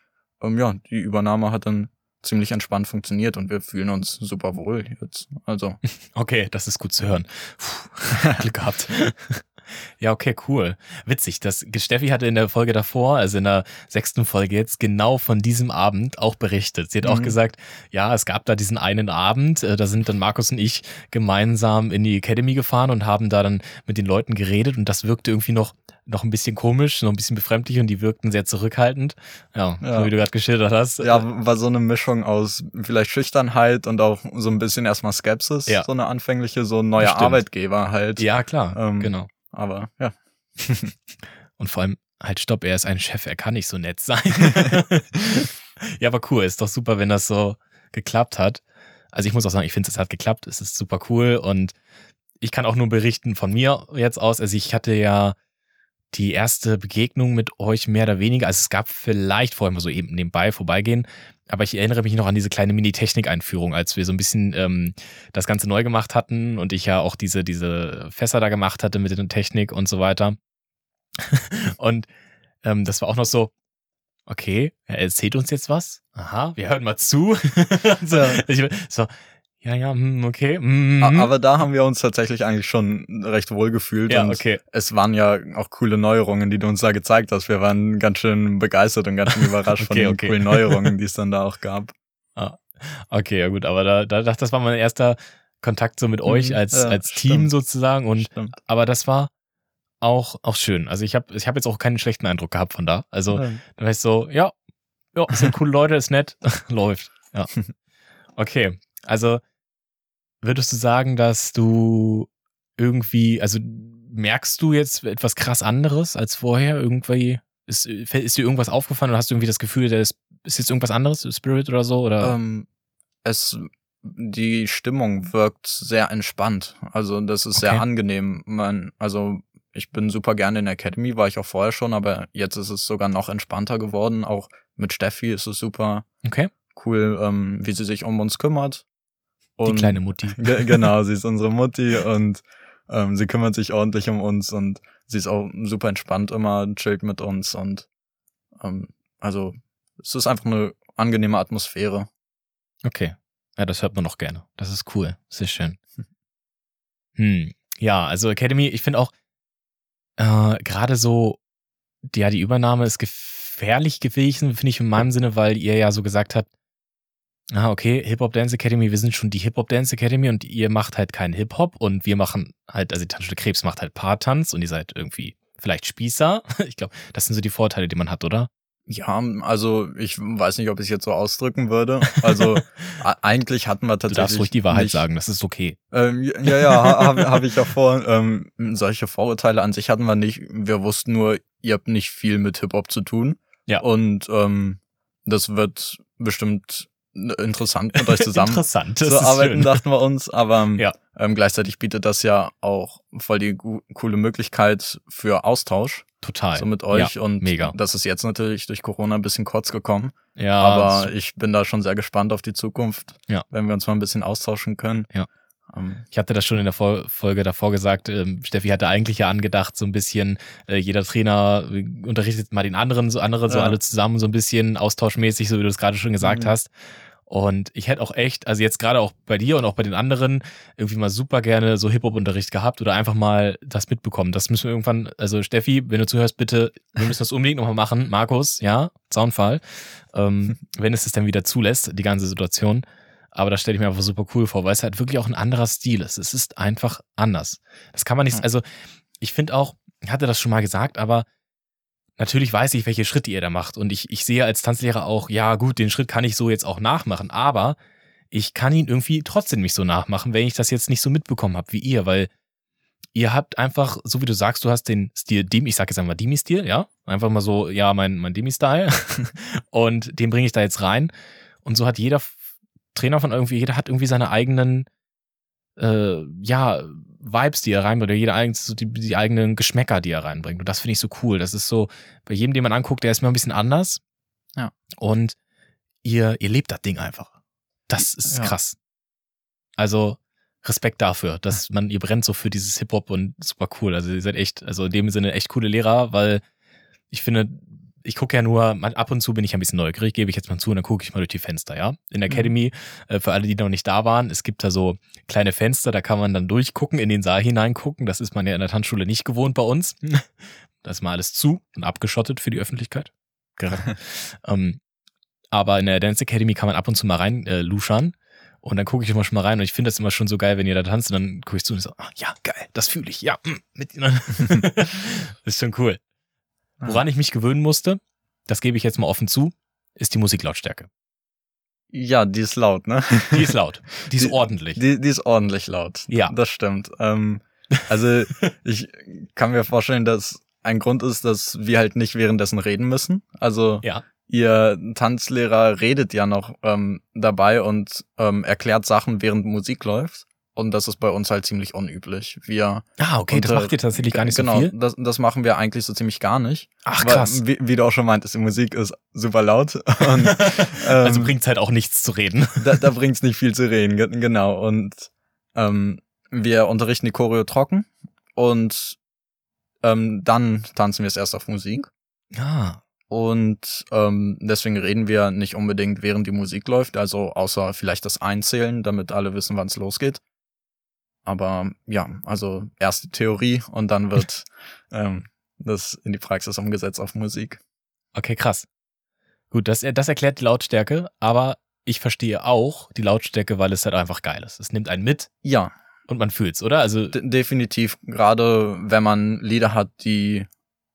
ähm, ja, die Übernahme hat dann ziemlich entspannt funktioniert und wir fühlen uns super wohl jetzt. Also. Okay, das ist gut zu hören. Puh, Glück gehabt. Ja, okay, cool. Witzig. Das Steffi hatte in der Folge davor, also in der sechsten Folge jetzt, genau von diesem Abend auch berichtet. Sie hat mhm. auch gesagt, ja, es gab da diesen einen Abend, äh, da sind dann Markus und ich gemeinsam in die Academy gefahren und haben da dann mit den Leuten geredet und das wirkte irgendwie noch noch ein bisschen komisch, noch ein bisschen befremdlich und die wirkten sehr zurückhaltend. Ja, ja. so wie du gerade geschildert hast. Ja, war so eine Mischung aus vielleicht Schüchternheit und auch so ein bisschen erstmal Skepsis, ja. so eine anfängliche, so ein neuer Arbeitgeber halt. Ja, klar, ähm, genau. Aber ja. Und vor allem, halt, stopp, er ist ein Chef, er kann nicht so nett sein. ja, aber cool, ist doch super, wenn das so geklappt hat. Also ich muss auch sagen, ich finde, es hat geklappt, es ist super cool und ich kann auch nur berichten von mir jetzt aus. Also ich hatte ja die erste Begegnung mit euch mehr oder weniger. Also es gab vielleicht vorher mal so eben nebenbei vorbeigehen, aber ich erinnere mich noch an diese kleine Mini-Technik-Einführung, als wir so ein bisschen ähm, das Ganze neu gemacht hatten und ich ja auch diese, diese Fässer da gemacht hatte mit der Technik und so weiter. und ähm, das war auch noch so, okay, er erzählt uns jetzt was. Aha, wir hören mal zu. so, ich, so, ja, ja, hm, okay. Mm, Aber da haben wir uns tatsächlich eigentlich schon recht wohl gefühlt. Ja, okay. Es waren ja auch coole Neuerungen, die du uns da gezeigt hast. Wir waren ganz schön begeistert und ganz schön überrascht okay, von den okay. coolen Neuerungen, die es dann da auch gab. Ah, okay, ja gut. Aber da, da, das war mein erster Kontakt so mit euch mhm. als, ja, als Team stimmt. sozusagen. Und, stimmt. aber das war auch, auch schön. Also ich habe ich hab jetzt auch keinen schlechten Eindruck gehabt von da. Also, ja. dann war ich so, ja, ja, sind coole Leute, ist nett, läuft. Ja. Okay. Also würdest du sagen, dass du irgendwie, also merkst du jetzt etwas krass anderes als vorher? Irgendwie ist, ist dir irgendwas aufgefallen oder hast du irgendwie das Gefühl, da ist, ist jetzt irgendwas anderes, Spirit oder so? Oder? Ähm, es, die Stimmung wirkt sehr entspannt. Also das ist okay. sehr angenehm. Man, also ich bin super gerne in der Academy, war ich auch vorher schon, aber jetzt ist es sogar noch entspannter geworden. Auch mit Steffi ist es super okay. cool, ähm, wie sie sich um uns kümmert. Und, die kleine Mutti. genau, sie ist unsere Mutti und ähm, sie kümmert sich ordentlich um uns und sie ist auch super entspannt immer, chillt mit uns und ähm, also es ist einfach eine angenehme Atmosphäre. Okay. Ja, das hört man noch gerne. Das ist cool. Sehr schön. Hm. Ja, also Academy, ich finde auch äh, gerade so, ja, die Übernahme ist gefährlich gewesen, finde ich in meinem Sinne, weil ihr ja so gesagt habt, ah, okay, Hip-Hop Dance Academy, wir sind schon die Hip-Hop Dance Academy und ihr macht halt keinen Hip-Hop und wir machen halt, also die Tanzschule Krebs macht halt Paartanz und ihr seid irgendwie vielleicht Spießer. Ich glaube, das sind so die Vorteile, die man hat, oder? Ja, also ich weiß nicht, ob ich es jetzt so ausdrücken würde. Also eigentlich hatten wir tatsächlich. Du darfst ruhig die Wahrheit nicht, sagen, das ist okay. Ähm, ja, ja, habe hab ich ja vor. Ähm, solche Vorurteile an sich hatten wir nicht. Wir wussten nur, ihr habt nicht viel mit Hip-Hop zu tun. Ja. Und ähm, das wird bestimmt interessant mit euch zusammen interessant, zu arbeiten, schön. dachten wir uns. Aber ja. ähm, gleichzeitig bietet das ja auch voll die coole Möglichkeit für Austausch. Total. So mit euch. Ja, und mega. das ist jetzt natürlich durch Corona ein bisschen kurz gekommen. Ja. Aber ich bin da schon sehr gespannt auf die Zukunft, ja. wenn wir uns mal ein bisschen austauschen können. Ja. Ähm, ich hatte das schon in der Folge davor gesagt. Ähm, Steffi hatte eigentlich ja angedacht, so ein bisschen, äh, jeder Trainer äh, unterrichtet mal den anderen, so andere, so alle zusammen, so ein bisschen austauschmäßig, so wie du es gerade schon gesagt mhm. hast. Und ich hätte auch echt, also jetzt gerade auch bei dir und auch bei den anderen, irgendwie mal super gerne so Hip-Hop-Unterricht gehabt oder einfach mal das mitbekommen. Das müssen wir irgendwann, also Steffi, wenn du zuhörst, bitte, wir müssen das unbedingt nochmal machen. Markus, ja, Zaunfall. Ähm, wenn es es dann wieder zulässt, die ganze Situation. Aber das stelle ich mir einfach super cool vor, weil es halt wirklich auch ein anderer Stil ist. Es ist einfach anders. Das kann man nicht, also ich finde auch, ich hatte das schon mal gesagt, aber natürlich weiß ich, welche Schritte ihr da macht. Und ich, ich sehe als Tanzlehrer auch, ja gut, den Schritt kann ich so jetzt auch nachmachen, aber ich kann ihn irgendwie trotzdem nicht so nachmachen, wenn ich das jetzt nicht so mitbekommen habe wie ihr, weil ihr habt einfach, so wie du sagst, du hast den Stil Demi, ich sag jetzt einmal Demi-Stil, ja? Einfach mal so, ja, mein, mein Demi-Style. und den bringe ich da jetzt rein. Und so hat jeder Trainer von irgendwie, jeder hat irgendwie seine eigenen, äh, ja, Vibes, die er reinbringt, oder jeder eigen, so die, die eigenen Geschmäcker, die er reinbringt. Und das finde ich so cool. Das ist so, bei jedem, den man anguckt, der ist mir ein bisschen anders. Ja. Und ihr, ihr lebt das Ding einfach. Das ist ja. krass. Also, Respekt dafür, dass man, ihr brennt so für dieses Hip-Hop und super cool. Also ihr seid echt, also in dem Sinne echt coole Lehrer, weil ich finde, ich gucke ja nur, ab und zu bin ich ein bisschen neugierig, gebe ich jetzt mal zu und dann gucke ich mal durch die Fenster, ja. In der mhm. Academy, äh, für alle, die noch nicht da waren, es gibt da so kleine Fenster, da kann man dann durchgucken, in den Saal hineingucken. Das ist man ja in der Tanzschule nicht gewohnt bei uns. da ist mal alles zu und abgeschottet für die Öffentlichkeit. Ähm, aber in der Dance Academy kann man ab und zu mal rein äh, luschern. Und dann gucke ich immer schon mal rein und ich finde das immer schon so geil, wenn ihr da tanzt und dann gucke ich zu und so, ah, ja, geil, das fühle ich, ja, mm, mit das ist schon cool. Woran ich mich gewöhnen musste, das gebe ich jetzt mal offen zu, ist die Musiklautstärke. Ja, die ist laut, ne? Die ist laut. Die ist die, ordentlich. Die, die ist ordentlich laut. Ja. Das stimmt. Ähm, also ich kann mir vorstellen, dass ein Grund ist, dass wir halt nicht währenddessen reden müssen. Also ja ihr Tanzlehrer redet ja noch ähm, dabei und ähm, erklärt Sachen, während Musik läuft. Und das ist bei uns halt ziemlich unüblich. Wir ah, okay, unter, das macht ihr tatsächlich gar nicht genau, so viel? Genau, das, das machen wir eigentlich so ziemlich gar nicht. Ach, krass. Weil, wie, wie, du auch schon meintest, die Musik ist super laut. Und, ähm, also bringt's halt auch nichts zu reden. da, da bringt's nicht viel zu reden, genau. Und ähm, wir unterrichten die Choreo trocken und ähm, dann tanzen wir es erst auf Musik. Ah. Und ähm, deswegen reden wir nicht unbedingt, während die Musik läuft, also außer vielleicht das Einzählen, damit alle wissen, wann es losgeht. Aber ja, also erst die Theorie und dann wird ähm, das in die Praxis umgesetzt auf Musik. Okay, krass. Gut, das, das erklärt die Lautstärke, aber ich verstehe auch die Lautstärke, weil es halt einfach geil ist. Es nimmt einen mit. Ja. Und man fühlt's, oder? Also D definitiv. Gerade wenn man Lieder hat, die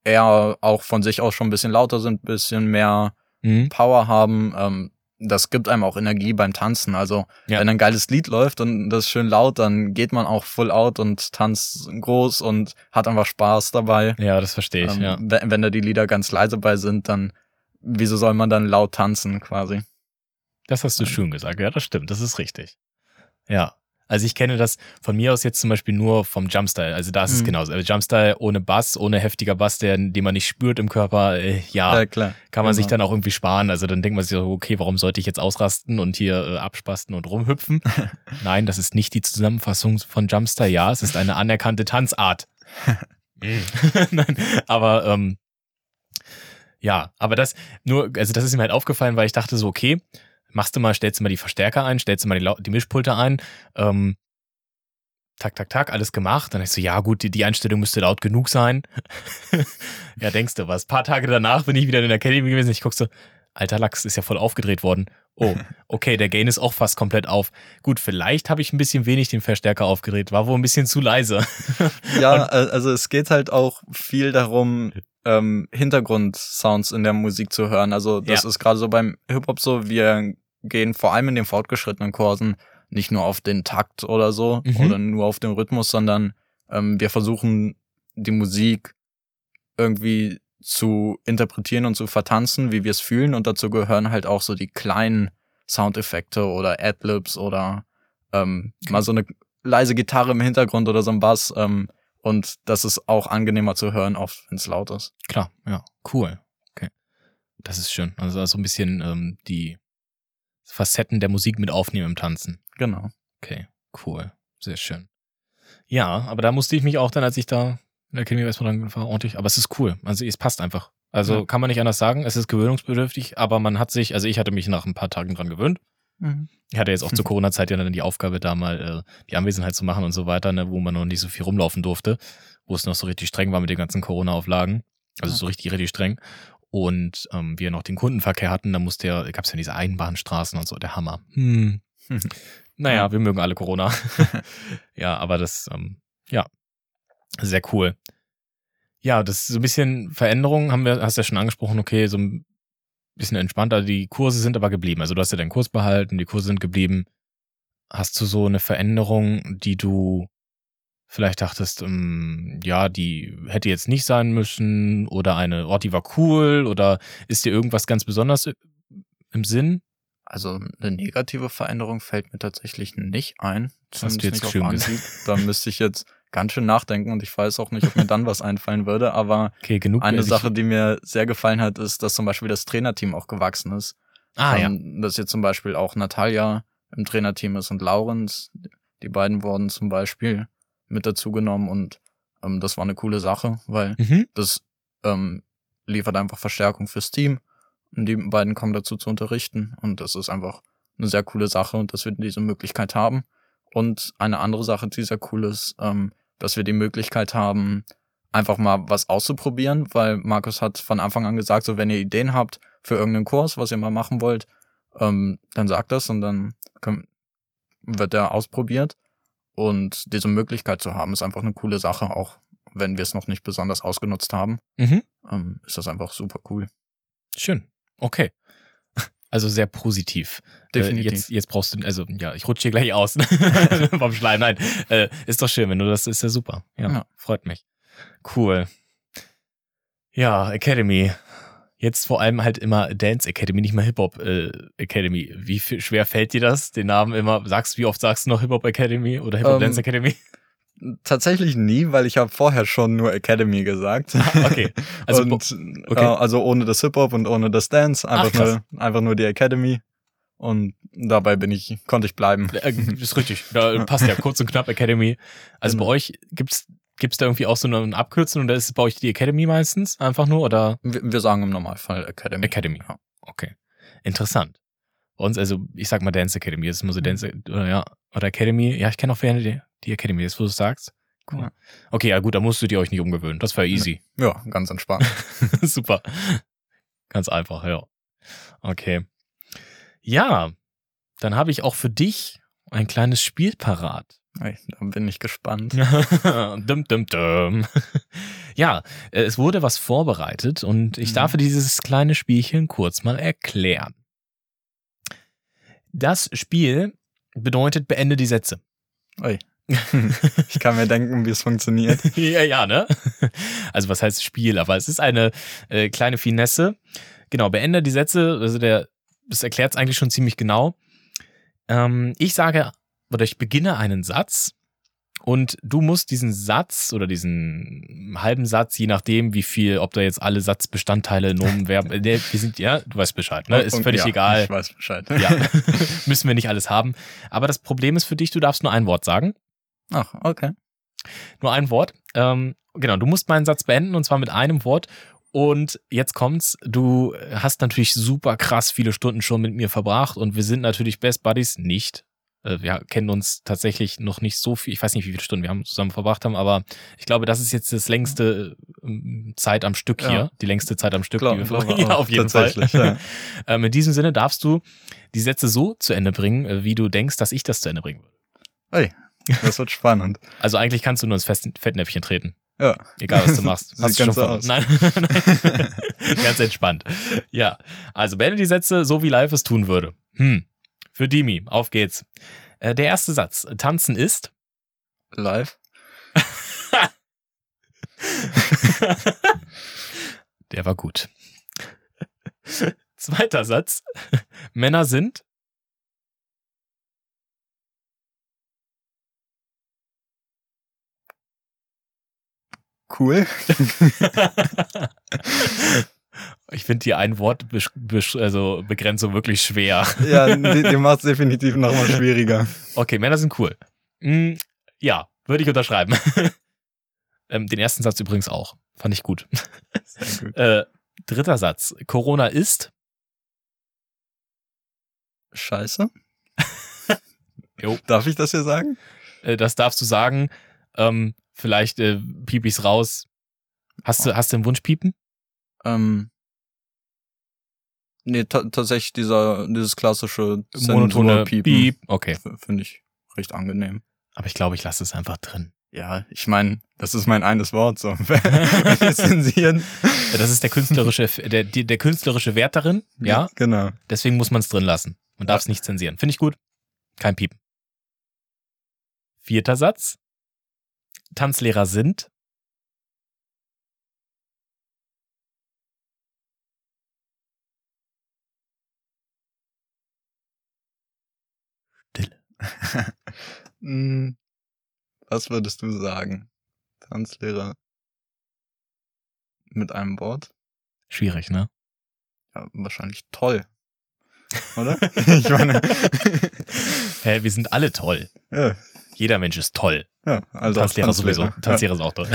eher auch von sich aus schon ein bisschen lauter sind, bisschen mehr mhm. Power haben. Ähm, das gibt einem auch Energie beim Tanzen. Also ja. wenn ein geiles Lied läuft und das ist schön laut, dann geht man auch full out und tanzt groß und hat einfach Spaß dabei. Ja, das verstehe ich. Ähm, ja. Wenn, wenn da die Lieder ganz leise bei sind, dann wieso soll man dann laut tanzen quasi? Das hast du schön gesagt. Ja, das stimmt. Das ist richtig. Ja. Also ich kenne das von mir aus jetzt zum Beispiel nur vom Jumpstyle. Also da ist mhm. es genauso. Also Jumpstyle ohne Bass, ohne heftiger Bass, der, den man nicht spürt im Körper, äh, ja, ja klar. kann man genau. sich dann auch irgendwie sparen. Also dann denkt man sich so, okay, warum sollte ich jetzt ausrasten und hier äh, abspasten und rumhüpfen? Nein, das ist nicht die Zusammenfassung von Jumpstyle. Ja, es ist eine anerkannte Tanzart. Nein, aber ähm, ja, aber das nur, also das ist mir halt aufgefallen, weil ich dachte so, okay, machst du mal, stellst du mal die Verstärker ein, stellst du mal die, die Mischpulte ein, ähm, tak, tak, tak, alles gemacht. Dann ich so, ja gut, die, die Einstellung müsste laut genug sein. ja, denkst du was. Ein paar Tage danach bin ich wieder in der Academy gewesen. Ich guck so, alter Lachs, ist ja voll aufgedreht worden. Oh, okay, der Gain ist auch fast komplett auf. Gut, vielleicht habe ich ein bisschen wenig den Verstärker aufgedreht, war wohl ein bisschen zu leise. ja, also es geht halt auch viel darum, ähm, Hintergrundsounds in der Musik zu hören. Also das ja. ist gerade so beim Hip-Hop so, wir gehen vor allem in den fortgeschrittenen Kursen nicht nur auf den Takt oder so mhm. oder nur auf den Rhythmus, sondern ähm, wir versuchen die Musik irgendwie zu interpretieren und zu vertanzen, wie wir es fühlen und dazu gehören halt auch so die kleinen Soundeffekte oder Adlibs oder ähm, mal so eine leise Gitarre im Hintergrund oder so ein Bass ähm, und das ist auch angenehmer zu hören, auch wenn es laut ist. Klar, ja, cool. Okay, das ist schön. Also so ein bisschen ähm, die Facetten der Musik mit aufnehmen im Tanzen. Genau. Okay, cool. Sehr schön. Ja, aber da musste ich mich auch dann, als ich da in der Academy erstmal dran war, ordentlich, aber es ist cool. Also es passt einfach. Also ja. kann man nicht anders sagen. Es ist gewöhnungsbedürftig, aber man hat sich, also ich hatte mich nach ein paar Tagen dran gewöhnt. Mhm. Ich hatte jetzt auch zur Corona-Zeit ja dann die Aufgabe, da mal äh, die Anwesenheit zu machen und so weiter, ne, wo man noch nicht so viel rumlaufen durfte, wo es noch so richtig streng war mit den ganzen Corona-Auflagen. Also ja. so richtig, richtig streng und ähm, wir noch den Kundenverkehr hatten, da musste ja, gab es ja diese Einbahnstraßen und so, der Hammer. Hm. naja, wir mögen alle Corona. ja, aber das, ähm, ja, sehr cool. Ja, das ist so ein bisschen Veränderung, haben wir, hast ja schon angesprochen, okay, so ein bisschen entspannter. Die Kurse sind aber geblieben. Also du hast ja deinen Kurs behalten, die Kurse sind geblieben. Hast du so eine Veränderung, die du vielleicht dachtest, ähm, ja, die hätte jetzt nicht sein müssen oder eine, oh, die war cool oder ist dir irgendwas ganz besonders im Sinn? Also eine negative Veränderung fällt mir tatsächlich nicht ein. Das hast du jetzt schön Anhieb. Da müsste ich jetzt ganz schön nachdenken und ich weiß auch nicht, ob mir dann was einfallen würde. Aber okay, eine Sache, die mir sehr gefallen hat, ist, dass zum Beispiel das Trainerteam auch gewachsen ist. Ah, ähm, ja. Dass jetzt zum Beispiel auch Natalia im Trainerteam ist und Laurens. Die beiden wurden zum Beispiel mit dazu genommen und ähm, das war eine coole Sache, weil mhm. das ähm, liefert einfach Verstärkung fürs Team und die beiden kommen dazu zu unterrichten und das ist einfach eine sehr coole Sache und dass wir diese Möglichkeit haben. Und eine andere Sache, die sehr cool ist, ähm, dass wir die Möglichkeit haben, einfach mal was auszuprobieren, weil Markus hat von Anfang an gesagt, so wenn ihr Ideen habt für irgendeinen Kurs, was ihr mal machen wollt, ähm, dann sagt das und dann können, wird der ausprobiert. Und diese Möglichkeit zu haben, ist einfach eine coole Sache, auch wenn wir es noch nicht besonders ausgenutzt haben. Mhm. Ähm, ist das einfach super cool. Schön. Okay. Also sehr positiv. Äh, Definitiv. Äh, jetzt, jetzt brauchst du, also ja, ich rutsche hier gleich aus vom Schleim. Nein, äh, ist doch schön, wenn du das ist ja super. Ja, ja, freut mich. Cool. Ja, Academy. Jetzt vor allem halt immer Dance Academy, nicht mal Hip Hop äh, Academy. Wie viel, schwer fällt dir das, den Namen immer? Sagst wie oft sagst du noch Hip Hop Academy oder Hip Hop um, Dance ähm, Academy? Tatsächlich nie, weil ich habe vorher schon nur Academy gesagt. Ah, okay. Also, und, okay. Äh, also ohne das Hip Hop und ohne das Dance, einfach Ach, nur einfach nur die Academy. Und dabei bin ich, konnte ich bleiben. Äh, ist richtig. Da passt ja kurz und knapp Academy. Also genau. bei euch gibt's Gibt es da irgendwie auch so eine Abkürzung oder ist es bei euch die Academy meistens einfach nur oder? Wir, wir sagen im Normalfall Academy. Academy, ja. Okay. Interessant. Bei uns, also ich sag mal Dance Academy, das ist immer so mhm. Dance, oder ja, oder Academy. Ja, ich kenne auch gerne die, die Academy, das wo du sagst. Cool. Ja. Okay, ja gut, da musstet ihr euch nicht umgewöhnen. Das war easy. Ja, ganz entspannt. Super. Ganz einfach, ja. Okay. Ja, dann habe ich auch für dich ein kleines Spiel parat. Da bin ich gespannt. dum, dum, dum. Ja, äh, es wurde was vorbereitet und ich mhm. darf dieses kleine Spielchen kurz mal erklären. Das Spiel bedeutet beende die Sätze. Ui. Ich kann mir denken, wie es funktioniert. ja, ja, ne? Also was heißt Spiel? Aber es ist eine äh, kleine Finesse. Genau, beende die Sätze. Also der, das erklärt es eigentlich schon ziemlich genau. Ähm, ich sage oder ich beginne einen Satz und du musst diesen Satz oder diesen halben Satz, je nachdem, wie viel, ob da jetzt alle Satzbestandteile, Nomen, Verben, wir sind, ja, du weißt Bescheid, ne? Ist völlig ja, egal. Ich weiß Bescheid. Ja. Müssen wir nicht alles haben. Aber das Problem ist für dich, du darfst nur ein Wort sagen. Ach, okay. Nur ein Wort. Ähm, genau, du musst meinen Satz beenden und zwar mit einem Wort. Und jetzt kommt's, du hast natürlich super krass viele Stunden schon mit mir verbracht und wir sind natürlich Best Buddies nicht. Äh, wir kennen uns tatsächlich noch nicht so viel, ich weiß nicht, wie viele Stunden wir haben zusammen verbracht haben, aber ich glaube, das ist jetzt das längste ähm, Zeit am Stück hier, ja. die längste Zeit am Stück, Klar, die wir verbracht Ja, auf jeden Fall. Ja. ähm, in diesem Sinne darfst du die Sätze so zu Ende bringen, äh, wie du denkst, dass ich das zu Ende bringen würde. Hey, das wird spannend. Also eigentlich kannst du nur ins Fettnäpfchen treten. Ja. Egal, was du machst. Hast du schon so aus. Nein, ganz entspannt. Ja, also beende die Sätze so, wie live es tun würde. Hm. Für Dimi, auf geht's. Äh, der erste Satz. Tanzen ist. Live. der war gut. Zweiter Satz. Männer sind. Cool. Ich finde die ein Wort also Begrenzung wirklich schwer. Ja, die, die macht es definitiv nochmal schwieriger. Okay, Männer sind cool. Mm, ja, würde ich unterschreiben. ähm, den ersten Satz übrigens auch. Fand ich gut. Sehr gut. Äh, dritter Satz. Corona ist. Scheiße. Darf ich das hier sagen? Äh, das darfst du sagen. Ähm, vielleicht äh, piep ich's raus. Hast du, hast du einen Wunsch piepen? Ähm, nee, tatsächlich dieser, dieses klassische monotone Piep. Okay. Finde ich recht angenehm. Aber ich glaube, ich lasse es einfach drin. Ja, ich meine, das ist mein eines Wort so. zensieren. Ja, das ist der künstlerische, der, der künstlerische Wert darin, ja. Genau. Deswegen muss man es drin lassen. Man darf es nicht zensieren. Finde ich gut. Kein Piepen. Vierter Satz. Tanzlehrer sind. was würdest du sagen? Tanzlehrer mit einem Wort? Schwierig, ne? Ja, wahrscheinlich toll. Oder? ich meine. Hä, wir sind alle toll. Ja. Jeder Mensch ist toll. Ja, also Tanzlehrer, Tanzlehrer sowieso. Tanzlehrer ja. ist auch toll.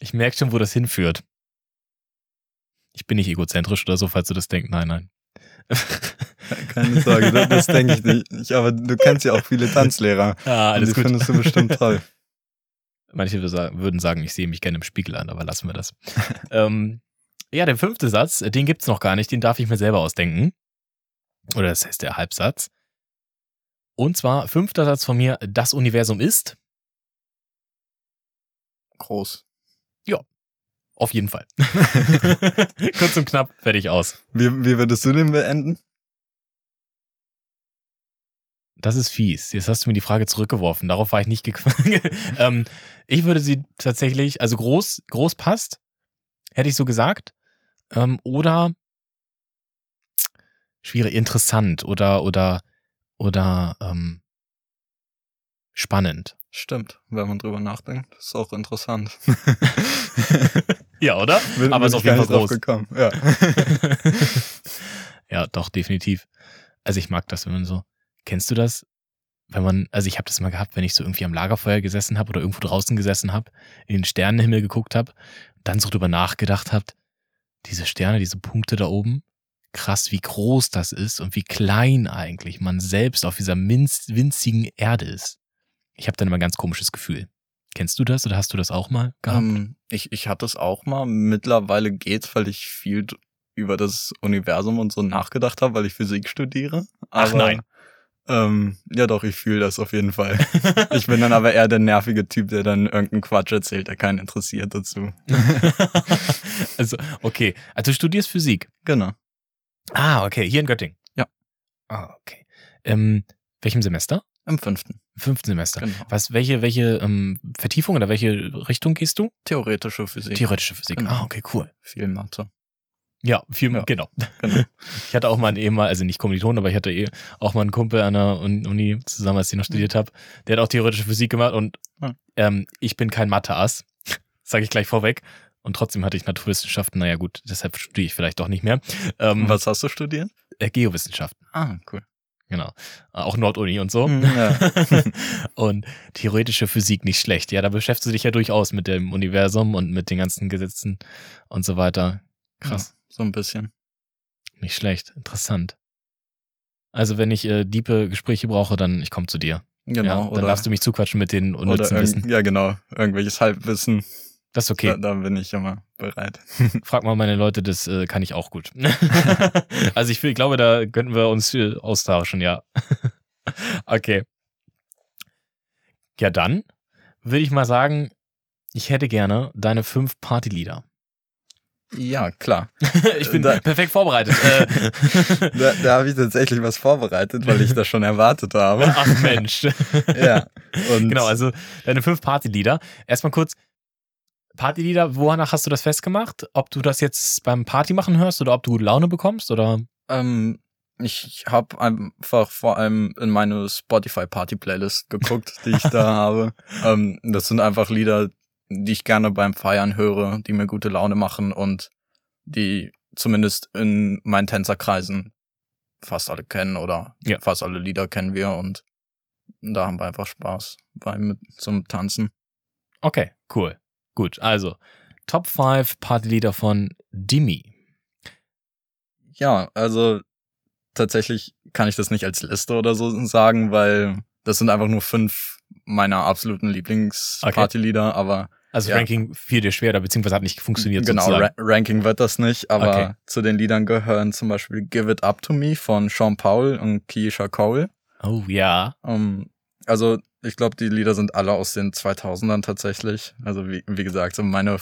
ich merke schon, wo das hinführt. Ich bin nicht egozentrisch oder so, falls du das denkst. Nein, nein. Keine Sorge, das, das denke ich nicht. Ich, aber du kennst ja auch viele Tanzlehrer. Ja, alles und die gut. findest du bestimmt toll. Manche würden sagen, ich sehe mich gerne im Spiegel an, aber lassen wir das. ähm, ja, der fünfte Satz, den gibt's noch gar nicht, den darf ich mir selber ausdenken. Oder das heißt der Halbsatz. Und zwar, fünfter Satz von mir, das Universum ist groß. Ja, auf jeden Fall. Kurz und knapp, fertig aus. Wie, wie würdest du den beenden? Das ist fies. Jetzt hast du mir die Frage zurückgeworfen. Darauf war ich nicht gekommen. ähm, ich würde sie tatsächlich, also groß, groß passt, hätte ich so gesagt. Ähm, oder schwierig, interessant oder oder oder ähm, spannend. Stimmt, wenn man drüber nachdenkt, ist auch interessant. ja, oder? Bin, Aber ist auf jeden Fall groß. Gekommen. Ja. ja, doch definitiv. Also ich mag das, wenn man so. Kennst du das? Wenn man, also ich habe das mal gehabt, wenn ich so irgendwie am Lagerfeuer gesessen habe oder irgendwo draußen gesessen habe, in den Sternenhimmel geguckt habe, dann so drüber nachgedacht habt, diese Sterne, diese Punkte da oben, krass, wie groß das ist und wie klein eigentlich man selbst auf dieser winzigen Erde ist. Ich habe dann immer ein ganz komisches Gefühl. Kennst du das oder hast du das auch mal gehabt? Ähm, ich, ich hatte es auch mal. Mittlerweile geht's, weil ich viel über das Universum und so nachgedacht habe, weil ich Physik studiere. Aber, Ach nein. Ähm, ja doch, ich fühle das auf jeden Fall. ich bin dann aber eher der nervige Typ, der dann irgendeinen Quatsch erzählt, der keinen interessiert dazu. also, okay. Also du studierst Physik. Genau. Ah, okay. Hier in Göttingen. Ja. Ah, okay. Ähm, welchem Semester? Im fünften. Im fünften Semester. Genau. Was, welche, welche ähm, Vertiefung oder welche Richtung gehst du? Theoretische Physik. Theoretische Physik. Genau. Ah, okay, cool. Viel Mathe. Ja, viel, ja. Genau. genau. Ich hatte auch mal einen ehemal, also nicht Kommiliton, aber ich hatte eh auch mal einen Kumpel an der Uni zusammen, als ich noch studiert habe. Der hat auch theoretische Physik gemacht und ähm, ich bin kein Mathe-Ass, sage ich gleich vorweg. Und trotzdem hatte ich Naturwissenschaften. Naja, gut, deshalb studiere ich vielleicht doch nicht mehr. Ähm, Was hast du studiert? Äh, Geowissenschaften. Ah, cool. Genau. Auch Norduni und so. Ja. und theoretische Physik nicht schlecht. Ja, da beschäftigst du dich ja durchaus mit dem Universum und mit den ganzen Gesetzen und so weiter. Krass. Ja, so ein bisschen. Nicht schlecht. Interessant. Also, wenn ich äh, diepe Gespräche brauche, dann ich komme zu dir. Genau. Ja, dann oder, darfst du mich zuquatschen mit den unnützen Wissen. Ja, genau. Irgendwelches Halbwissen. Das ist okay. Da, da, bin ich immer bereit. Frag mal meine Leute, das äh, kann ich auch gut. also ich, ich glaube, da könnten wir uns viel austauschen, ja. okay. Ja, dann würde ich mal sagen, ich hätte gerne deine fünf Partylieder. Ja, klar. ich bin da, perfekt vorbereitet. da da habe ich tatsächlich was vorbereitet, weil ich das schon erwartet habe. Ach Mensch. ja. Und genau, also deine fünf Partylieder. Erstmal kurz, Partylieder, wonach hast du das festgemacht? Ob du das jetzt beim Party machen hörst oder ob du Laune bekommst oder? Ähm, ich habe einfach vor allem in meine Spotify Party Playlist geguckt, die ich da habe. Ähm, das sind einfach Lieder, die ich gerne beim Feiern höre, die mir gute Laune machen und die zumindest in meinen Tänzerkreisen fast alle kennen oder ja. fast alle Lieder kennen wir und da haben wir einfach Spaß beim zum Tanzen. Okay, cool. Gut, also Top 5 Partylieder von Dimi. Ja, also tatsächlich kann ich das nicht als Liste oder so sagen, weil das sind einfach nur fünf meiner absoluten Lieblingspartylieder, okay. aber also ja. Ranking fiel dir schwer, oder beziehungsweise hat nicht funktioniert. Genau, Ra Ranking wird das nicht, aber Okay. zu den Liedern gehören zum Beispiel Give It Up to Me von Sean Paul und Keisha Cole. Oh ja. Um, also ich glaube, die Lieder sind alle aus den 2000ern tatsächlich. Also wie, wie gesagt, so meine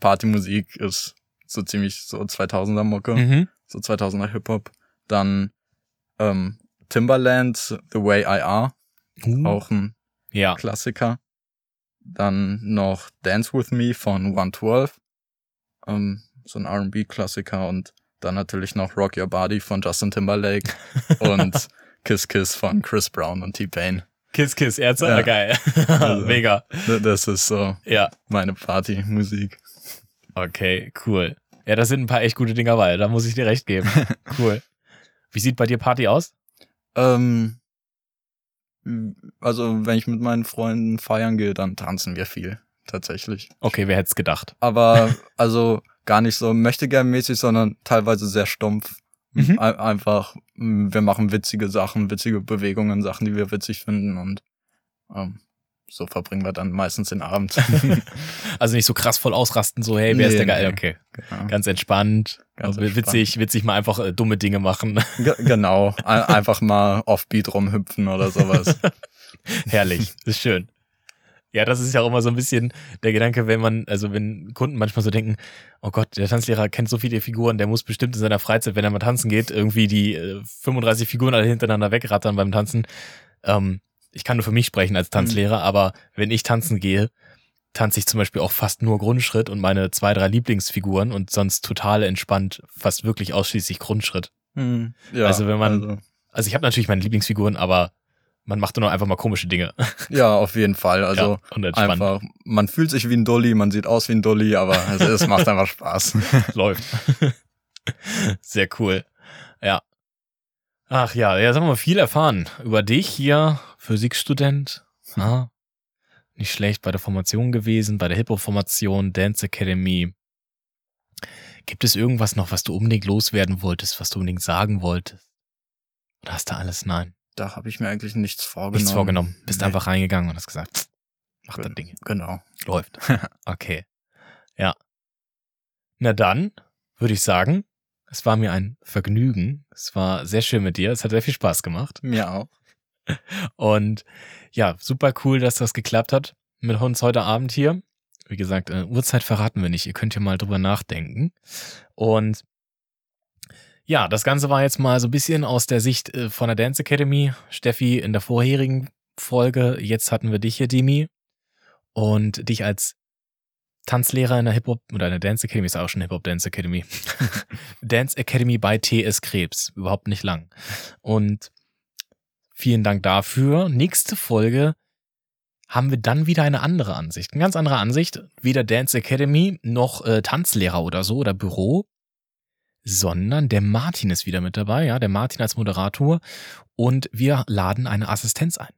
Partymusik ist so ziemlich so 2000er Mucke, mhm. so 2000er Hip Hop. Dann ähm, Timberland, The Way I Are, uh. auch ein ja. Klassiker. Dann noch Dance With Me von 112, ähm, so ein R&B-Klassiker und dann natürlich noch Rock Your Body von Justin Timberlake und Kiss Kiss von Chris Brown und T-Pain. Kiss Kiss, Ärzte, ja. geil. also, Mega. Das ist so ja. meine Partymusik. Okay, cool. Ja, das sind ein paar echt gute Dinger bei, da muss ich dir recht geben. Cool. Wie sieht bei dir Party aus? Ähm, also, wenn ich mit meinen Freunden feiern gehe, dann tanzen wir viel, tatsächlich. Okay, wer hätte es gedacht? Aber, also, gar nicht so möchte gern mäßig, sondern teilweise sehr stumpf. Mhm. Einfach, wir machen witzige Sachen, witzige Bewegungen, Sachen, die wir witzig finden und ähm, so verbringen wir dann meistens den Abend. also nicht so krass voll ausrasten, so hey, wer nee, ist der geil? Okay, genau. ganz entspannt, ganz entspannt. witzig, witzig mal einfach äh, dumme Dinge machen. G genau, einfach mal offbeat rumhüpfen oder sowas. Herrlich, ist schön. Ja, das ist ja auch immer so ein bisschen der Gedanke, wenn man, also wenn Kunden manchmal so denken, oh Gott, der Tanzlehrer kennt so viele Figuren, der muss bestimmt in seiner Freizeit, wenn er mal tanzen geht, irgendwie die äh, 35 Figuren alle hintereinander wegrattern beim Tanzen. Ähm, ich kann nur für mich sprechen als Tanzlehrer, mhm. aber wenn ich tanzen gehe, tanze ich zum Beispiel auch fast nur Grundschritt und meine zwei, drei Lieblingsfiguren und sonst total entspannt, fast wirklich ausschließlich Grundschritt. Mhm. Ja, also wenn man, also, also ich habe natürlich meine Lieblingsfiguren, aber man macht auch einfach mal komische Dinge. Ja, auf jeden Fall. Also ja, einfach, man fühlt sich wie ein Dolly, man sieht aus wie ein Dolly, aber es, es macht einfach Spaß. Läuft. Sehr cool. Ja. Ach ja, jetzt haben wir viel erfahren über dich hier, Physikstudent. Ah, nicht schlecht bei der Formation gewesen, bei der Hip-Hop-Formation, Dance Academy. Gibt es irgendwas noch, was du unbedingt loswerden wolltest, was du unbedingt sagen wolltest? Oder hast du alles nein? Da habe ich mir eigentlich nichts vorgenommen. Nichts vorgenommen. Bist nee. einfach reingegangen und hast gesagt, mach das Ding. Genau. Läuft. Okay. Ja. Na dann würde ich sagen, es war mir ein Vergnügen. Es war sehr schön mit dir. Es hat sehr viel Spaß gemacht. Mir auch. Und ja, super cool, dass das geklappt hat mit uns heute Abend hier. Wie gesagt, äh, Uhrzeit verraten wir nicht. Ihr könnt ja mal drüber nachdenken. Und ja, das Ganze war jetzt mal so ein bisschen aus der Sicht äh, von der Dance Academy. Steffi in der vorherigen Folge. Jetzt hatten wir dich hier, Dimi. Und dich als Tanzlehrer in der Hip-Hop oder in der Dance Academy ist auch schon Hip-Hop Dance Academy. Dance Academy bei TS Krebs. Überhaupt nicht lang. Und vielen Dank dafür. Nächste Folge haben wir dann wieder eine andere Ansicht. Eine ganz andere Ansicht. Weder Dance Academy noch äh, Tanzlehrer oder so oder Büro, sondern der Martin ist wieder mit dabei, ja, der Martin als Moderator und wir laden eine Assistenz ein.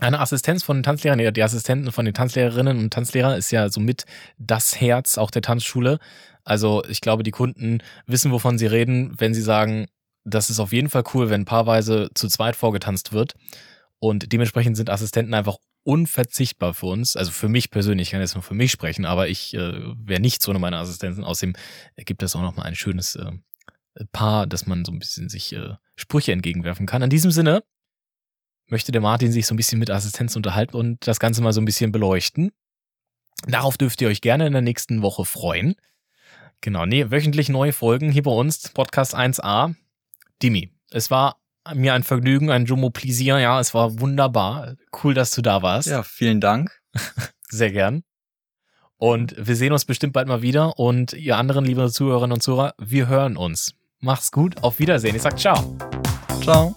Eine Assistenz von den Tanzlehrern, die Assistenten von den Tanzlehrerinnen und Tanzlehrern ist ja somit das Herz auch der Tanzschule. Also ich glaube, die Kunden wissen, wovon sie reden, wenn sie sagen, das ist auf jeden Fall cool, wenn paarweise zu zweit vorgetanzt wird. Und dementsprechend sind Assistenten einfach unverzichtbar für uns. Also für mich persönlich, ich kann jetzt nur für mich sprechen, aber ich äh, wäre nicht so eine meiner Assistenten. Außerdem gibt es auch nochmal ein schönes äh, Paar, dass man so ein bisschen sich äh, Sprüche entgegenwerfen kann. In diesem Sinne möchte der Martin sich so ein bisschen mit Assistenz unterhalten und das Ganze mal so ein bisschen beleuchten. Darauf dürft ihr euch gerne in der nächsten Woche freuen. Genau, nee, wöchentlich neue Folgen hier bei uns, Podcast 1a. Dimi, es war mir ein Vergnügen, ein Jumbo Plaisir. Ja, es war wunderbar. Cool, dass du da warst. Ja, vielen Dank. Sehr gern. Und wir sehen uns bestimmt bald mal wieder. Und ihr anderen, liebe Zuhörerinnen und Zuhörer, wir hören uns. Macht's gut. Auf Wiedersehen. Ich sag ciao. Ciao.